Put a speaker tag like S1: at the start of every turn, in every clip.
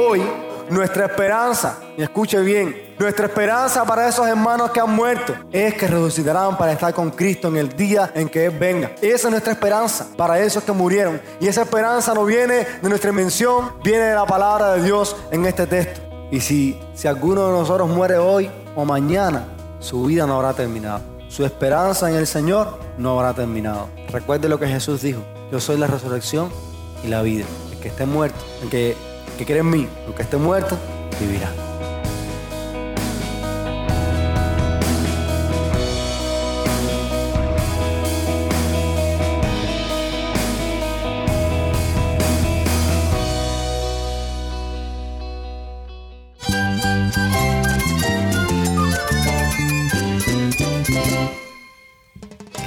S1: Hoy, nuestra esperanza, y escuche bien, nuestra esperanza para esos hermanos que han muerto es que resucitarán para estar con Cristo en el día en que Él venga. Esa es nuestra esperanza para esos que murieron. Y esa esperanza no viene de nuestra invención, viene de la palabra de Dios en este texto. Y si, si alguno de nosotros muere hoy o mañana, su vida no habrá terminado. Su esperanza en el Señor no habrá terminado. Recuerde lo que Jesús dijo. Yo soy la resurrección y la vida. El que esté muerto, el que, que cree en mí, el que esté muerto, vivirá.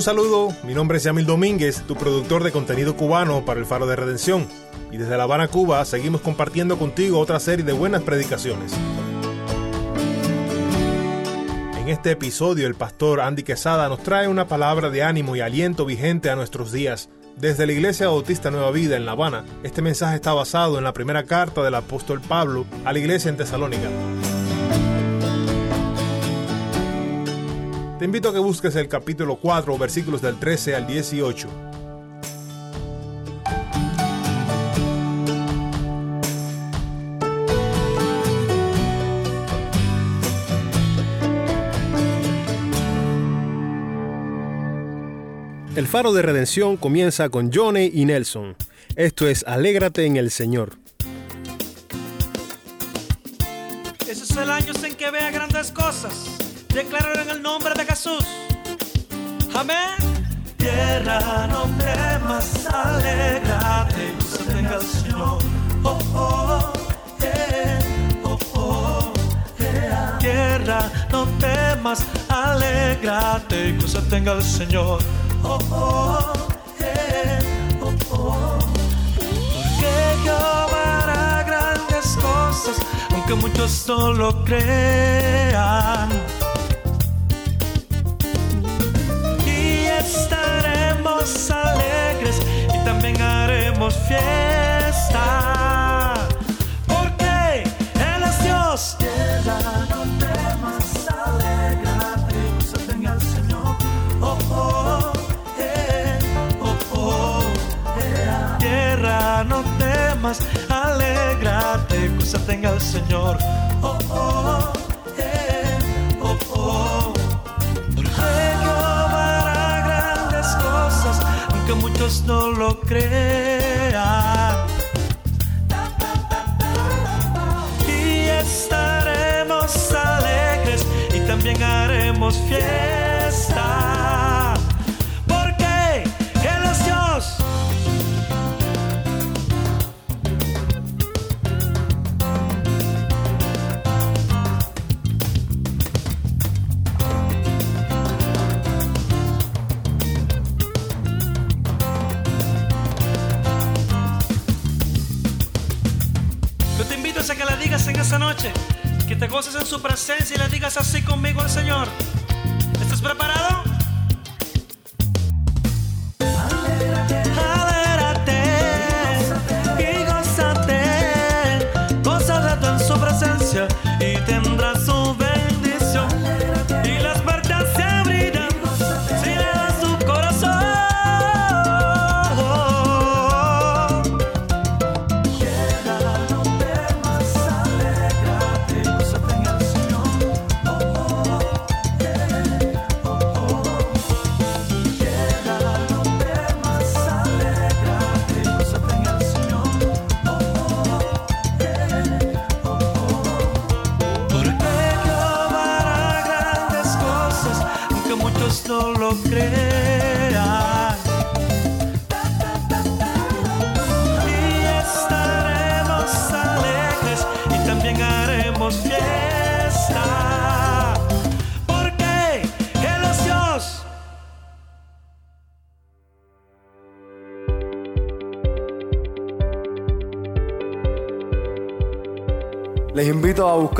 S2: Un saludo, mi nombre es Yamil Domínguez, tu productor de contenido cubano para el Faro de Redención. Y desde La Habana, Cuba, seguimos compartiendo contigo otra serie de buenas predicaciones. En este episodio, el pastor Andy Quesada nos trae una palabra de ánimo y aliento vigente a nuestros días. Desde la Iglesia Bautista Nueva Vida en La Habana, este mensaje está basado en la primera carta del apóstol Pablo a la iglesia en Tesalónica. Te invito a que busques el capítulo 4, versículos del 13 al 18. El faro de redención comienza con Johnny y Nelson. Esto es Alégrate en el Señor.
S3: Ese es el año en que vea grandes cosas. Declarar en el nombre de Jesús. Amén. Tierra, no temas, alégrate, tenga el Señor. Oh, oh, eh, oh, oh, eh. Tierra, no temas, alégrate, y tenga el Señor. Oh, oh, eh, oh, oh. Porque Jehová hará grandes cosas, aunque muchos no lo crean. Fiesta. Porque Él es Dios. No temas, alégrate, se tenga el Señor. Oh, oh, eh, oh, oh, eh. Cosa. Oh, oh, eh, oh, oh. Porque hará grandes cosas, aunque muchos no lo crean. Fiesta. Porque Él Dios. Yo te invito a que le digas en esa noche, que te goces en su presencia y le digas así conmigo al Señor.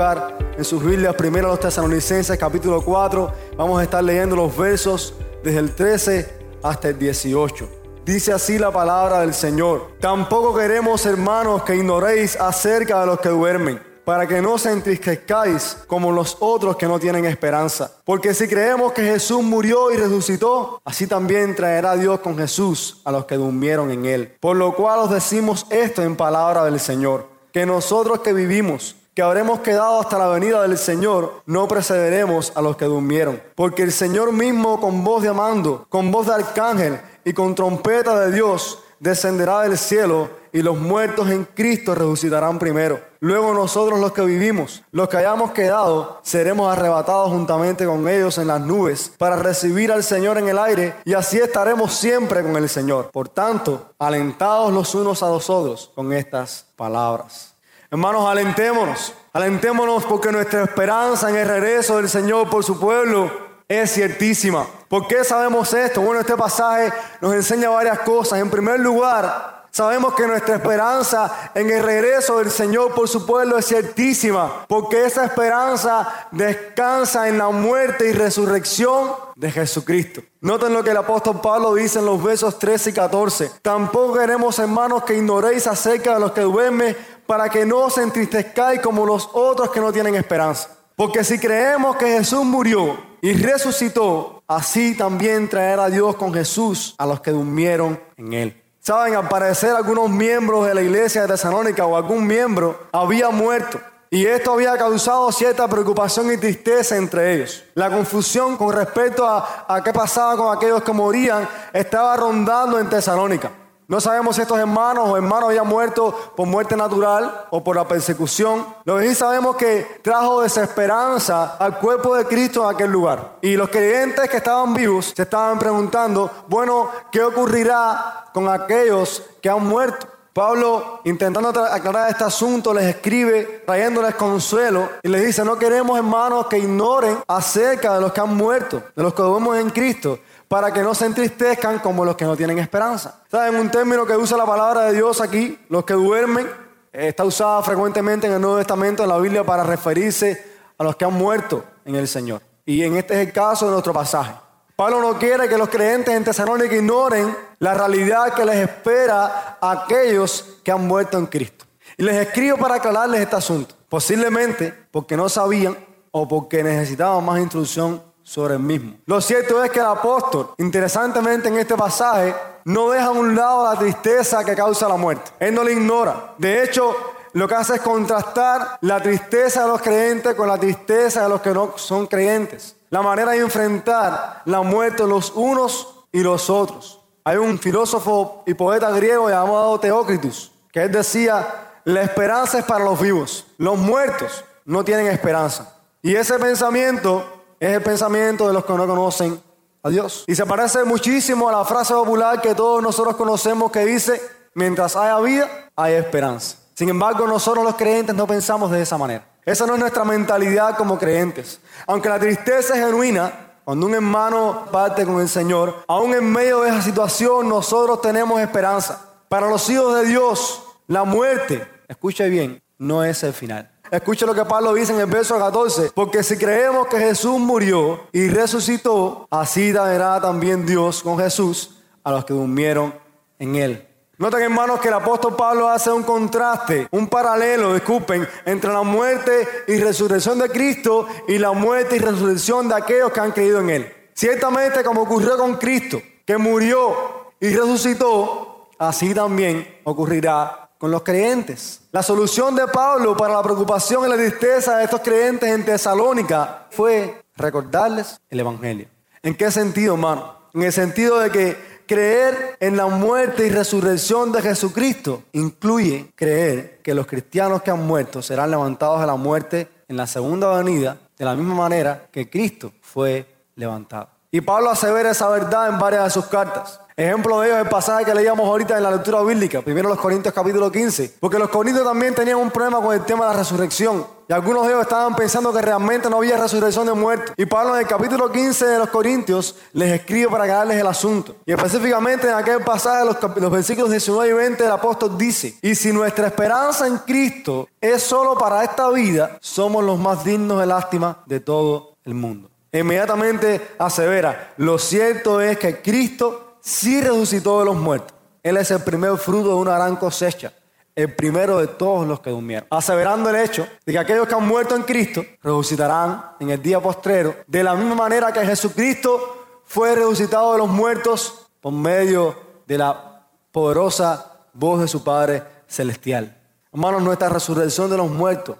S1: En sus Biblias primero los Tesalonicenses capítulo 4. Vamos a estar leyendo los versos desde el 13 hasta el 18. Dice así la palabra del Señor. Tampoco queremos, hermanos, que ignoréis acerca de los que duermen, para que no se entristezcáis como los otros que no tienen esperanza. Porque si creemos que Jesús murió y resucitó, así también traerá Dios con Jesús a los que durmieron en él. Por lo cual os decimos esto en palabra del Señor, que nosotros que vivimos, que habremos quedado hasta la venida del Señor, no precederemos a los que durmieron. Porque el Señor mismo con voz de amando, con voz de arcángel y con trompeta de Dios, descenderá del cielo y los muertos en Cristo resucitarán primero. Luego nosotros los que vivimos, los que hayamos quedado, seremos arrebatados juntamente con ellos en las nubes para recibir al Señor en el aire y así estaremos siempre con el Señor. Por tanto, alentados los unos a los otros con estas palabras. Hermanos, alentémonos, alentémonos porque nuestra esperanza en el regreso del Señor por su pueblo es ciertísima. ¿Por qué sabemos esto? Bueno, este pasaje nos enseña varias cosas. En primer lugar, sabemos que nuestra esperanza en el regreso del Señor por su pueblo es ciertísima, porque esa esperanza descansa en la muerte y resurrección de Jesucristo. Noten lo que el apóstol Pablo dice en los versos 13 y 14. Tampoco queremos, hermanos, que ignoréis acerca de los que duermen para que no os entristezcáis como los otros que no tienen esperanza. Porque si creemos que Jesús murió y resucitó, así también traerá Dios con Jesús a los que durmieron en él. Saben, al parecer algunos miembros de la iglesia de Tesalónica o algún miembro había muerto. Y esto había causado cierta preocupación y tristeza entre ellos. La confusión con respecto a, a qué pasaba con aquellos que morían estaba rondando en Tesalónica. No sabemos si estos hermanos o hermanos habían muerto por muerte natural o por la persecución. Lo que sí sabemos que trajo desesperanza al cuerpo de Cristo en aquel lugar. Y los creyentes que estaban vivos se estaban preguntando, bueno, ¿qué ocurrirá con aquellos que han muerto? Pablo, intentando aclarar este asunto, les escribe trayéndoles consuelo y les dice, no queremos hermanos que ignoren acerca de los que han muerto, de los que vemos en Cristo, para que no se entristezcan como los que no tienen esperanza. ¿Saben? Un término que usa la palabra de Dios aquí, los que duermen, eh, está usada frecuentemente en el Nuevo Testamento, en la Biblia, para referirse a los que han muerto en el Señor. Y en este es el caso de nuestro pasaje. Pablo no quiere que los creyentes en Tesalónica ignoren la realidad que les espera a aquellos que han muerto en Cristo. Y les escribo para aclararles este asunto. Posiblemente porque no sabían o porque necesitaban más instrucción sobre el mismo. Lo cierto es que el apóstol, interesantemente en este pasaje, no deja a un lado la tristeza que causa la muerte. Él no la ignora. De hecho, lo que hace es contrastar la tristeza de los creyentes con la tristeza de los que no son creyentes. La manera de enfrentar la muerte los unos y los otros. Hay un filósofo y poeta griego llamado Teócritus, que él decía, la esperanza es para los vivos, los muertos no tienen esperanza. Y ese pensamiento es el pensamiento de los que no conocen a Dios. Y se parece muchísimo a la frase popular que todos nosotros conocemos que dice, mientras haya vida, hay esperanza. Sin embargo, nosotros los creyentes no pensamos de esa manera. Esa no es nuestra mentalidad como creyentes. Aunque la tristeza es genuina, cuando un hermano parte con el Señor, aún en medio de esa situación nosotros tenemos esperanza. Para los hijos de Dios, la muerte, escuche bien, no es el final. Escucha lo que Pablo dice en el verso 14. Porque si creemos que Jesús murió y resucitó, así dará también Dios con Jesús a los que durmieron en él. Noten hermanos que el apóstol Pablo hace un contraste, un paralelo, disculpen, entre la muerte y resurrección de Cristo y la muerte y resurrección de aquellos que han creído en Él. Ciertamente como ocurrió con Cristo, que murió y resucitó, así también ocurrirá con los creyentes. La solución de Pablo para la preocupación y la tristeza de estos creyentes en Tesalónica fue recordarles el Evangelio. ¿En qué sentido, hermano? En el sentido de que creer en la muerte y resurrección de Jesucristo incluye creer que los cristianos que han muerto serán levantados de la muerte en la segunda venida de la misma manera que Cristo fue levantado. Y Pablo asevera esa verdad en varias de sus cartas. Ejemplo de ello es el pasaje que leíamos ahorita en la lectura bíblica, primero los Corintios capítulo 15, porque los Corintios también tenían un problema con el tema de la resurrección. Y algunos de ellos estaban pensando que realmente no había resurrección de muertos. Y Pablo en el capítulo 15 de los Corintios les escribe para aclararles el asunto. Y específicamente en aquel pasaje, los, los versículos 19 y 20, el apóstol dice, y si nuestra esperanza en Cristo es solo para esta vida, somos los más dignos de lástima de todo el mundo. Inmediatamente asevera, lo cierto es que Cristo sí resucitó de los muertos. Él es el primer fruto de una gran cosecha el primero de todos los que durmieron, aseverando el hecho de que aquellos que han muerto en Cristo resucitarán en el día postrero, de la misma manera que Jesucristo fue resucitado de los muertos por medio de la poderosa voz de su Padre Celestial. Hermanos, nuestra resurrección de los muertos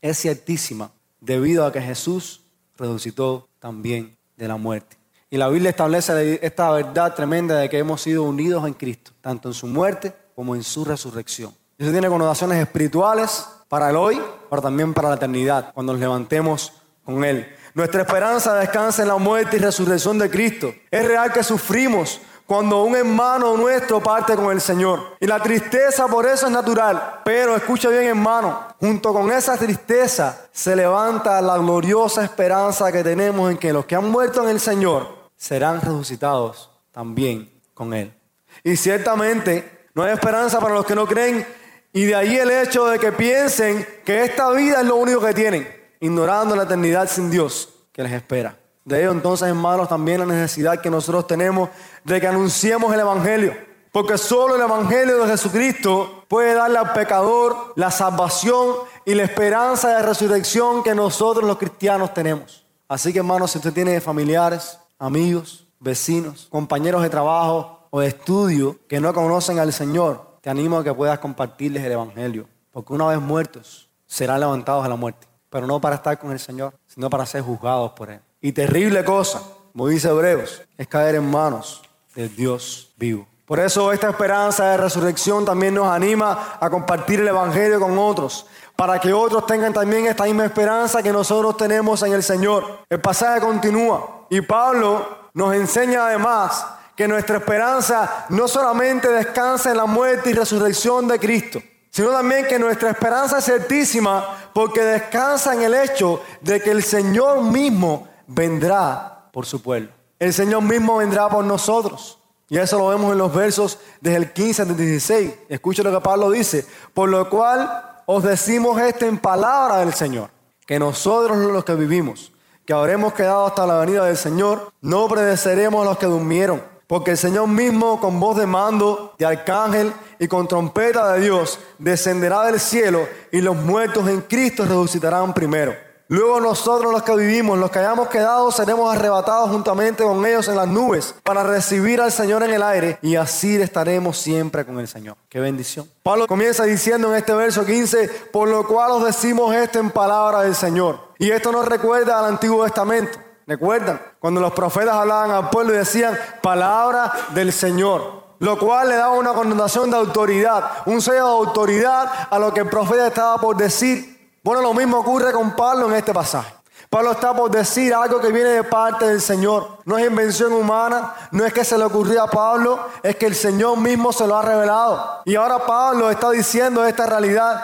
S1: es ciertísima debido a que Jesús resucitó también de la muerte. Y la Biblia establece esta verdad tremenda de que hemos sido unidos en Cristo, tanto en su muerte como en su resurrección. Eso tiene connotaciones espirituales para el hoy, pero también para la eternidad, cuando nos levantemos con Él. Nuestra esperanza descansa en la muerte y resurrección de Cristo. Es real que sufrimos cuando un hermano nuestro parte con el Señor. Y la tristeza por eso es natural. Pero escucha bien hermano, junto con esa tristeza se levanta la gloriosa esperanza que tenemos en que los que han muerto en el Señor serán resucitados también con Él. Y ciertamente no hay esperanza para los que no creen y de ahí el hecho de que piensen que esta vida es lo único que tienen, ignorando la eternidad sin Dios que les espera. De ello entonces, hermanos, también la necesidad que nosotros tenemos de que anunciemos el Evangelio. Porque solo el Evangelio de Jesucristo puede darle al pecador la salvación y la esperanza de resurrección que nosotros los cristianos tenemos. Así que, hermanos, si usted tiene familiares, amigos, vecinos, compañeros de trabajo o de estudio que no conocen al Señor, te animo a que puedas compartirles el Evangelio, porque una vez muertos serán levantados a la muerte, pero no para estar con el Señor, sino para ser juzgados por Él. Y terrible cosa, como dice Hebreos, es caer en manos del Dios vivo. Por eso esta esperanza de resurrección también nos anima a compartir el Evangelio con otros, para que otros tengan también esta misma esperanza que nosotros tenemos en el Señor. El pasaje continúa y Pablo nos enseña además que nuestra esperanza no solamente descansa en la muerte y resurrección de Cristo, sino también que nuestra esperanza es certísima porque descansa en el hecho de que el Señor mismo vendrá por su pueblo. El Señor mismo vendrá por nosotros. Y eso lo vemos en los versos desde el 15 al 16. Escucha lo que Pablo dice. Por lo cual os decimos esto en palabra del Señor, que nosotros los que vivimos, que habremos quedado hasta la venida del Señor, no predeceremos a los que durmieron porque el Señor mismo con voz de mando, de arcángel y con trompeta de Dios descenderá del cielo y los muertos en Cristo resucitarán primero. Luego nosotros los que vivimos, los que hayamos quedado, seremos arrebatados juntamente con ellos en las nubes para recibir al Señor en el aire y así estaremos siempre con el Señor. Qué bendición. Pablo comienza diciendo en este verso 15, por lo cual os decimos esto en palabra del Señor. Y esto nos recuerda al Antiguo Testamento. ¿Recuerdan? Cuando los profetas hablaban al pueblo y decían palabra del Señor, lo cual le daba una connotación de autoridad, un sello de autoridad a lo que el profeta estaba por decir. Bueno, lo mismo ocurre con Pablo en este pasaje. Pablo está por decir algo que viene de parte del Señor. No es invención humana, no es que se le ocurrió a Pablo, es que el Señor mismo se lo ha revelado. Y ahora Pablo está diciendo esta realidad.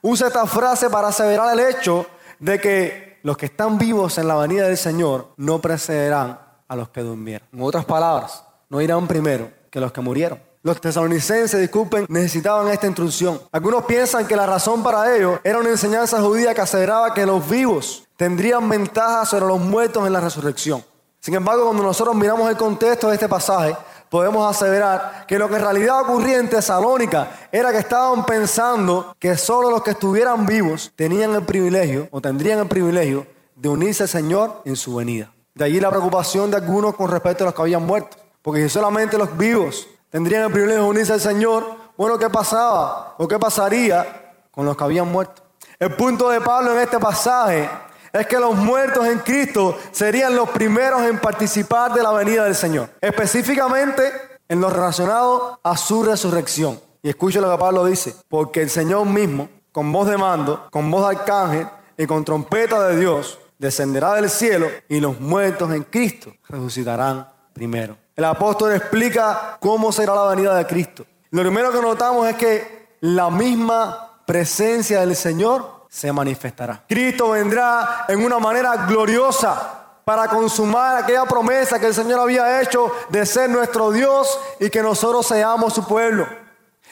S1: Usa esta frase para aseverar el hecho de que los que están vivos en la venida del Señor no precederán a los que durmieron. En otras palabras, no irán primero que los que murieron. Los tesalonicenses, disculpen, necesitaban esta instrucción. Algunos piensan que la razón para ello era una enseñanza judía que aseveraba que los vivos tendrían ventaja sobre los muertos en la resurrección. Sin embargo, cuando nosotros miramos el contexto de este pasaje, podemos aseverar que lo que en realidad ocurría en Tesalónica era que estaban pensando que solo los que estuvieran vivos tenían el privilegio o tendrían el privilegio de unirse al Señor en su venida. De allí la preocupación de algunos con respecto a los que habían muerto. Porque si solamente los vivos tendrían el privilegio de unirse al Señor, bueno, ¿qué pasaba o qué pasaría con los que habían muerto? El punto de Pablo en este pasaje es que los muertos en Cristo serían los primeros en participar de la venida del Señor. Específicamente en lo relacionado a su resurrección. Y escuche lo que Pablo dice, porque el Señor mismo, con voz de mando, con voz de arcángel y con trompeta de Dios, descenderá del cielo y los muertos en Cristo resucitarán primero. El apóstol explica cómo será la venida de Cristo. Lo primero que notamos es que la misma presencia del Señor se manifestará. Cristo vendrá en una manera gloriosa para consumar aquella promesa que el Señor había hecho de ser nuestro Dios y que nosotros seamos su pueblo.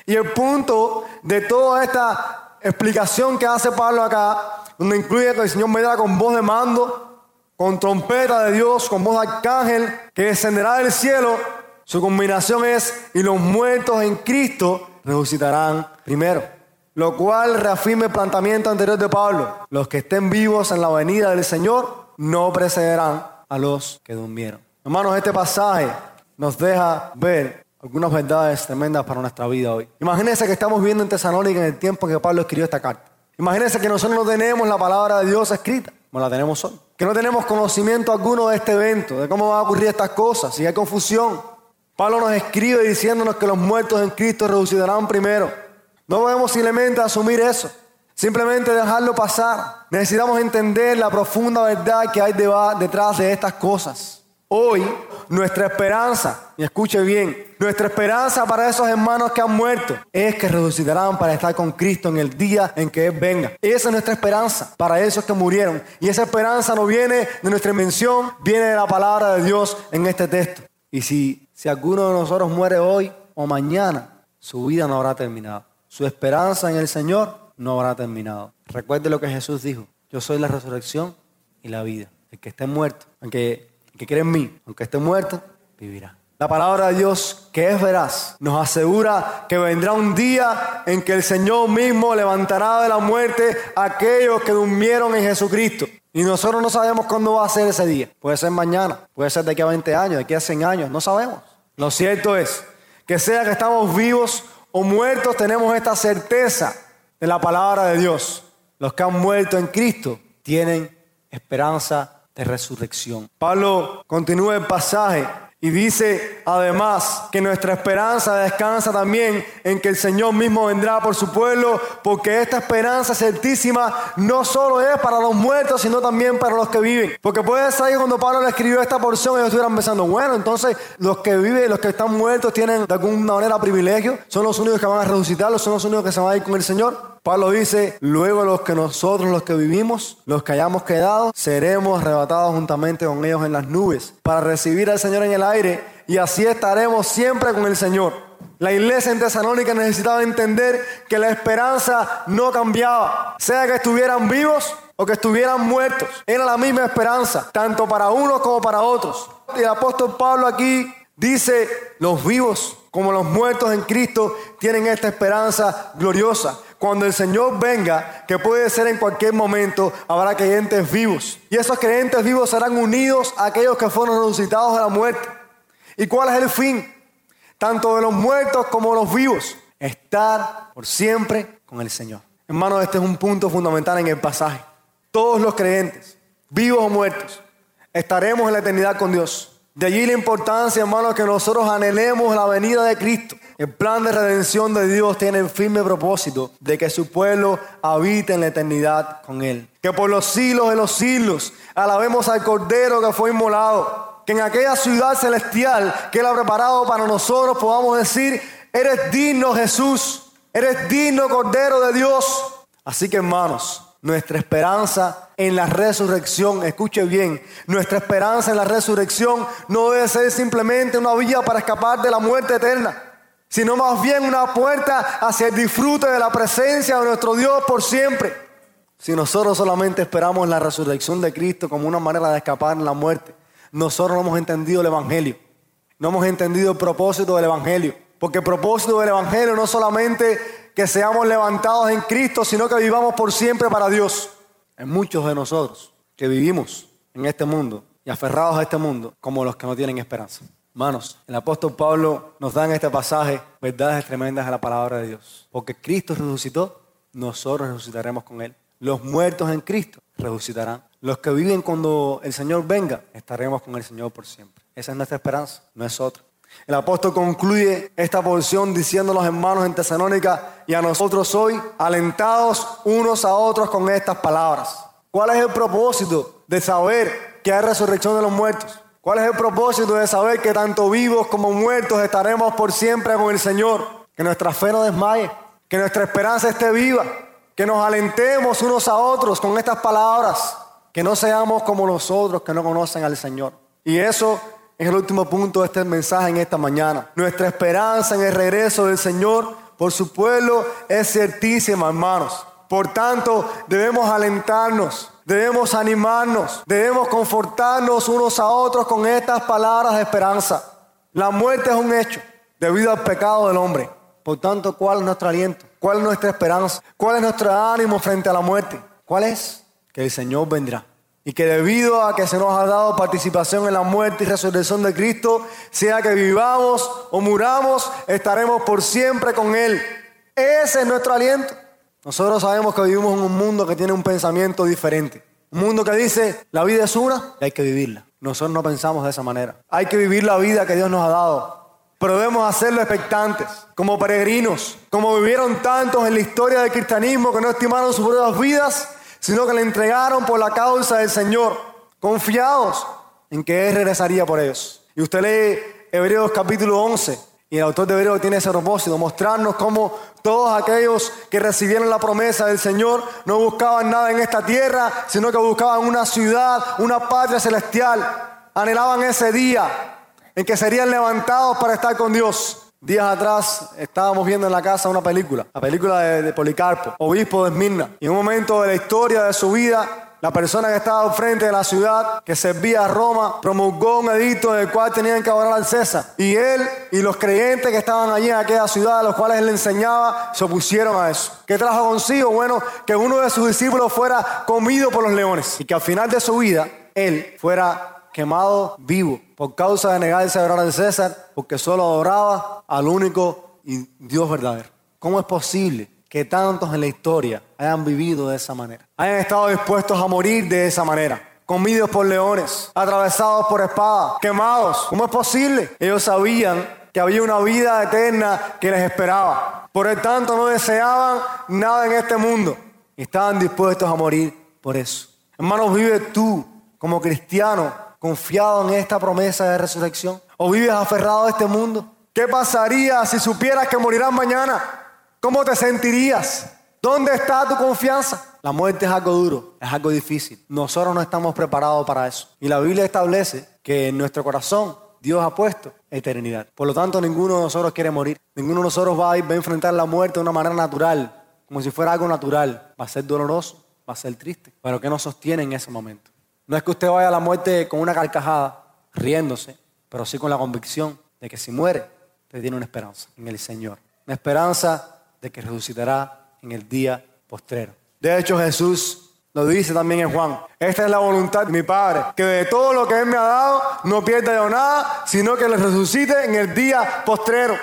S1: Y el punto de toda esta explicación que hace Pablo acá, donde incluye que el Señor vendrá con voz de mando, con trompeta de Dios, con voz de arcángel, que descenderá del cielo, su combinación es, y los muertos en Cristo resucitarán primero. Lo cual reafirma el planteamiento anterior de Pablo. Los que estén vivos en la venida del Señor no precederán a los que durmieron. Hermanos, este pasaje nos deja ver algunas verdades tremendas para nuestra vida hoy. Imagínense que estamos viviendo en Tesalónica en el tiempo que Pablo escribió esta carta. Imagínense que nosotros no tenemos la palabra de Dios escrita, como la tenemos hoy. Que no tenemos conocimiento alguno de este evento, de cómo van a ocurrir estas cosas, si hay confusión. Pablo nos escribe diciéndonos que los muertos en Cristo resucitarán primero. No podemos simplemente asumir eso. Simplemente dejarlo pasar. Necesitamos entender la profunda verdad que hay detrás de estas cosas. Hoy, nuestra esperanza, y escuche bien, nuestra esperanza para esos hermanos que han muerto es que resucitarán para estar con Cristo en el día en que Él venga. Esa es nuestra esperanza para esos que murieron. Y esa esperanza no viene de nuestra invención, viene de la palabra de Dios en este texto. Y si, si alguno de nosotros muere hoy o mañana, su vida no habrá terminado. Su esperanza en el Señor no habrá terminado. Recuerde lo que Jesús dijo. Yo soy la resurrección y la vida. El que esté muerto, aunque el que cree en mí, aunque esté muerto, vivirá. La palabra de Dios, que es veraz, nos asegura que vendrá un día en que el Señor mismo levantará de la muerte a aquellos que durmieron en Jesucristo. Y nosotros no sabemos cuándo va a ser ese día. Puede ser mañana, puede ser de aquí a 20 años, de aquí a 100 años, no sabemos. Lo cierto es que sea que estamos vivos o muertos, tenemos esta certeza de la palabra de Dios. Los que han muerto en Cristo tienen esperanza de resurrección. Pablo continúa el pasaje y dice además que nuestra esperanza descansa también en que el Señor mismo vendrá por su pueblo, porque esta esperanza certísima no solo es para los muertos, sino también para los que viven. Porque puede ser que cuando Pablo le escribió esta porción, ellos estuvieran pensando, bueno, entonces los que viven, los que están muertos tienen de alguna manera privilegio, son los únicos que van a resucitar, son los únicos que se van a ir con el Señor. Pablo dice, luego los que nosotros, los que vivimos, los que hayamos quedado, seremos arrebatados juntamente con ellos en las nubes para recibir al Señor en el aire y así estaremos siempre con el Señor. La iglesia en Tesalónica necesitaba entender que la esperanza no cambiaba, sea que estuvieran vivos o que estuvieran muertos. Era la misma esperanza, tanto para unos como para otros. Y el apóstol Pablo aquí dice, los vivos como los muertos en Cristo tienen esta esperanza gloriosa cuando el Señor venga, que puede ser en cualquier momento, habrá creyentes vivos. Y esos creyentes vivos serán unidos a aquellos que fueron resucitados de la muerte. ¿Y cuál es el fin? Tanto de los muertos como de los vivos. Estar por siempre con el Señor. Hermanos, este es un punto fundamental en el pasaje. Todos los creyentes, vivos o muertos, estaremos en la eternidad con Dios. De allí la importancia, hermanos, que nosotros anhelemos la venida de Cristo. El plan de redención de Dios tiene el firme propósito de que su pueblo habite en la eternidad con Él. Que por los siglos de los siglos alabemos al Cordero que fue inmolado. Que en aquella ciudad celestial que Él ha preparado para nosotros podamos decir, eres digno Jesús, eres digno Cordero de Dios. Así que hermanos, nuestra esperanza en la resurrección, escuche bien, nuestra esperanza en la resurrección no debe ser simplemente una vía para escapar de la muerte eterna, sino más bien una puerta hacia el disfrute de la presencia de nuestro Dios por siempre. Si nosotros solamente esperamos la resurrección de Cristo como una manera de escapar de la muerte, nosotros no hemos entendido el Evangelio, no hemos entendido el propósito del Evangelio, porque el propósito del Evangelio no solamente que seamos levantados en Cristo, sino que vivamos por siempre para Dios. Hay muchos de nosotros que vivimos en este mundo y aferrados a este mundo como los que no tienen esperanza. Hermanos, el apóstol Pablo nos da en este pasaje verdades tremendas de la palabra de Dios. Porque Cristo resucitó, nosotros resucitaremos con Él. Los muertos en Cristo resucitarán. Los que viven cuando el Señor venga, estaremos con el Señor por siempre. Esa es nuestra esperanza, no es otra. El apóstol concluye esta porción diciendo a los hermanos en Tesalónica y a nosotros hoy, alentados unos a otros con estas palabras. ¿Cuál es el propósito de saber que hay resurrección de los muertos? ¿Cuál es el propósito de saber que tanto vivos como muertos estaremos por siempre con el Señor? Que nuestra fe no desmaye, que nuestra esperanza esté viva, que nos alentemos unos a otros con estas palabras, que no seamos como los otros que no conocen al Señor. Y eso es el último punto de este mensaje en esta mañana. Nuestra esperanza en el regreso del Señor por su pueblo es certísima, hermanos. Por tanto, debemos alentarnos, debemos animarnos, debemos confortarnos unos a otros con estas palabras de esperanza. La muerte es un hecho debido al pecado del hombre. Por tanto, ¿cuál es nuestro aliento? ¿Cuál es nuestra esperanza? ¿Cuál es nuestro ánimo frente a la muerte? ¿Cuál es? Que el Señor vendrá. Y que debido a que se nos ha dado participación en la muerte y resurrección de Cristo, sea que vivamos o muramos, estaremos por siempre con Él. Ese es nuestro aliento. Nosotros sabemos que vivimos en un mundo que tiene un pensamiento diferente. Un mundo que dice, la vida es una y hay que vivirla. Nosotros no pensamos de esa manera. Hay que vivir la vida que Dios nos ha dado. Pero debemos hacerlo expectantes, como peregrinos, como vivieron tantos en la historia del cristianismo que no estimaron sus propias vidas sino que le entregaron por la causa del Señor, confiados en que Él regresaría por ellos. Y usted lee Hebreos capítulo 11, y el autor de Hebreos tiene ese propósito, mostrarnos cómo todos aquellos que recibieron la promesa del Señor no buscaban nada en esta tierra, sino que buscaban una ciudad, una patria celestial. Anhelaban ese día en que serían levantados para estar con Dios. Días atrás estábamos viendo en la casa una película, la película de, Policarpo, obispo de Esmirna. Y en un momento de la historia de su vida, la persona que estaba al frente de la ciudad, que servía a Roma, promulgó un edicto en el cual tenían que adorar al César. Y él y los creyentes que estaban allí en aquella ciudad, a los cuales él le enseñaba, se opusieron a eso. ¿Qué trajo consigo? Bueno, que uno de sus discípulos fuera comido por los leones y que al final de su vida él fuera quemado vivo por causa de negarse a adorar al César, porque solo adoraba al único y Dios verdadero. ¿Cómo es posible que tantos en la historia hayan vivido de esa manera? Hayan estado dispuestos a morir de esa manera. Comidos por leones, atravesados por espadas, quemados. ¿Cómo es posible? Ellos sabían que había una vida eterna que les esperaba. Por el tanto, no deseaban nada en este mundo. estaban dispuestos a morir por eso. Hermanos, vive tú como cristiano confiado en esta promesa de resurrección? ¿O vives aferrado a este mundo? ¿Qué pasaría si supieras que morirás mañana? ¿Cómo te sentirías? ¿Dónde está tu confianza? La muerte es algo duro, es algo difícil. Nosotros no estamos preparados para eso. Y la Biblia establece que en nuestro corazón Dios ha puesto eternidad. Por lo tanto, ninguno de nosotros quiere morir. Ninguno de nosotros va a, enfrentar la muerte de una manera natural, como si fuera algo natural. Va a ser doloroso, va a ser triste. Pero ¿qué nos sostiene en ese momento? No es que usted vaya a la muerte con una carcajada, riéndose, pero sí con la convicción de que si muere, usted tiene una esperanza en el Señor. Una esperanza de que resucitará en el día postrero. De hecho, Jesús lo dice también en Juan. Esta es la voluntad de mi Padre, que de todo lo que Él me ha dado no pierda yo nada, sino que le resucite en el día postrero.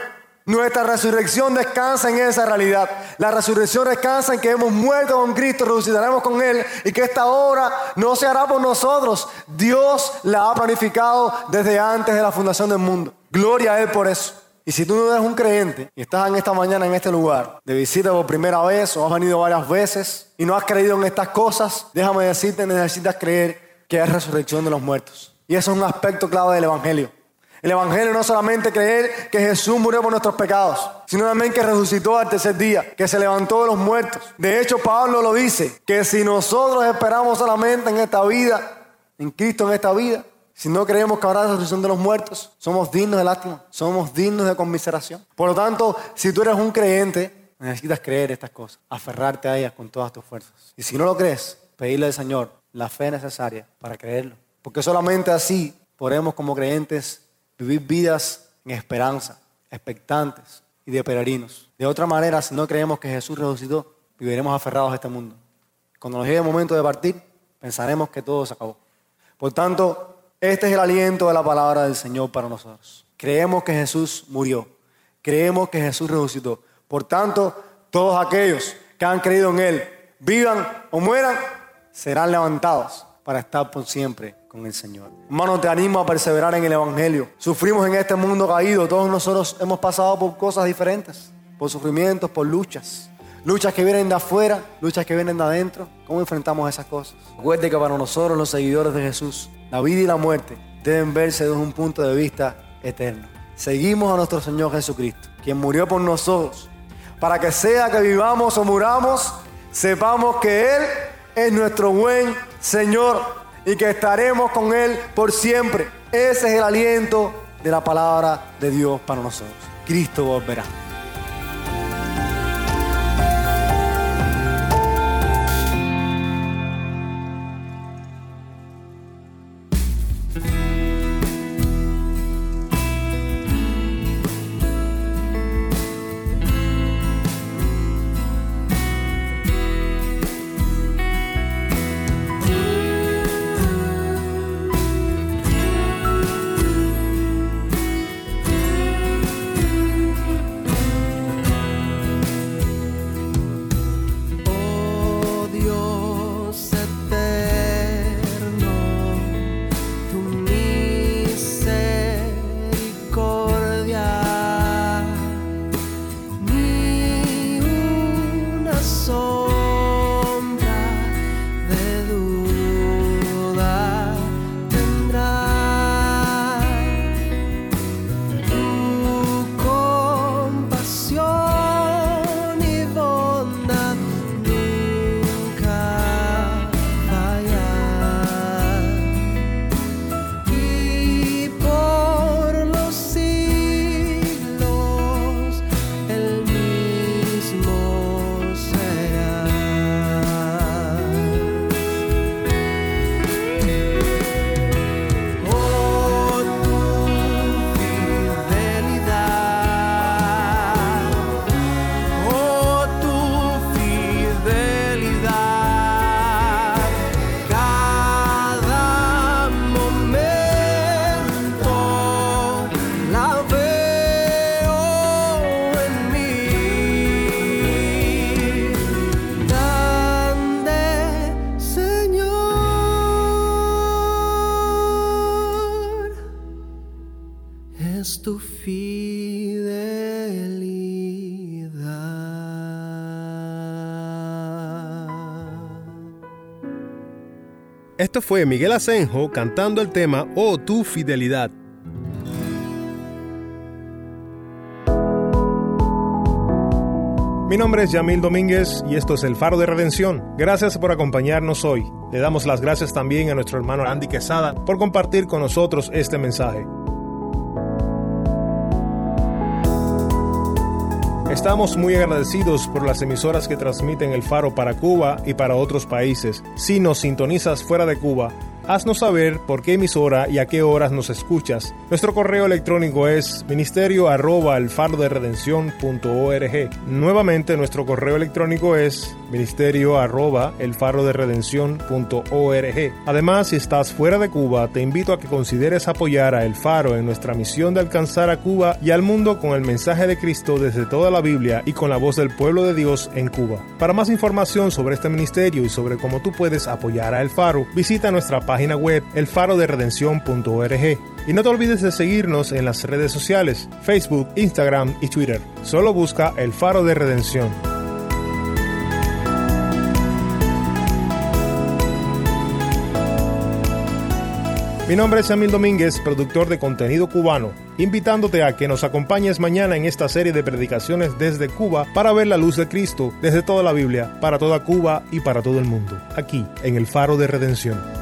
S1: Nuestra resurrección descansa en esa realidad. La resurrección descansa en que hemos muerto con Cristo, resucitaremos con Él y que esta obra no se hará por nosotros. Dios la ha planificado desde antes de la fundación del mundo. Gloria a Él por eso. Y si tú no eres un creyente y estás en esta mañana en este lugar de visita por primera vez o has venido varias veces y no has creído en estas cosas, déjame decirte, necesitas creer que hay resurrección de los muertos. Y eso es un aspecto clave del Evangelio. El Evangelio no solamente creer que Jesús murió por nuestros pecados, sino también que resucitó al tercer día, que se levantó de los muertos. De hecho, Pablo lo dice, que si nosotros esperamos solamente en esta vida, en Cristo en esta vida, si no creemos que habrá resurrección de los muertos, somos dignos de lástima, somos dignos de conmiseración. Por lo tanto, si tú eres un creyente, necesitas creer estas cosas, aferrarte a ellas con todas tus fuerzas. Y si no lo crees, pedirle al Señor la fe necesaria para creerlo. Porque solamente así podremos como creyentes vivir vidas en esperanza, expectantes y de peregrinos. De otra manera, si no creemos que Jesús resucitó, viviremos aferrados a este mundo. Cuando nos llegue el momento de partir, pensaremos que todo se acabó. Por tanto, este es el aliento de la palabra del Señor para nosotros. Creemos que Jesús murió. Creemos que Jesús resucitó. Por tanto, todos aquellos que han creído en Él, vivan o mueran, serán levantados para estar por siempre con el Señor. Hermano, te animo a perseverar en el Evangelio. Sufrimos en este mundo caído. Todos nosotros hemos pasado por cosas diferentes, por sufrimientos, por luchas. Luchas que vienen de afuera, luchas que vienen de adentro. ¿Cómo enfrentamos esas cosas? Recuerde que para nosotros, los seguidores de Jesús, la vida y la muerte
S4: deben verse desde un punto de vista eterno. Seguimos a nuestro Señor Jesucristo, quien murió por nosotros, para que sea que vivamos o muramos, sepamos que Él es nuestro buen Señor y que estaremos con Él por siempre. Ese es el aliento de la palabra de Dios para nosotros. Cristo volverá.
S5: Esto fue Miguel Asenjo cantando el tema Oh tu fidelidad. Mi nombre es Yamil Domínguez y esto es El Faro de Redención. Gracias por acompañarnos hoy. Le damos las gracias también a nuestro hermano Andy Quesada por compartir con nosotros este mensaje. Estamos muy agradecidos por las emisoras que transmiten el faro para Cuba y para otros países. Si nos sintonizas fuera de Cuba, haznos saber por qué emisora y a qué horas nos escuchas. Nuestro correo electrónico es ministerio arroba el de. Nuevamente nuestro correo electrónico es ministerio arroba el. Además, si estás fuera de Cuba, te invito a que consideres apoyar a El Faro en nuestra misión de alcanzar a Cuba y al mundo con el mensaje de Cristo desde toda la Biblia y con la voz del pueblo de Dios en Cuba. Para más información sobre este ministerio y sobre cómo tú puedes apoyar a El Faro, visita nuestra página página web elfaroderedención.org. Y no te olvides de seguirnos en las redes sociales, Facebook, Instagram y Twitter. Solo busca El Faro de Redención. Mi nombre es Emil Domínguez, productor de contenido cubano, invitándote a que nos acompañes mañana en esta serie de predicaciones desde Cuba para ver la luz de Cristo desde toda la Biblia, para toda Cuba y para todo el mundo, aquí en el Faro de Redención.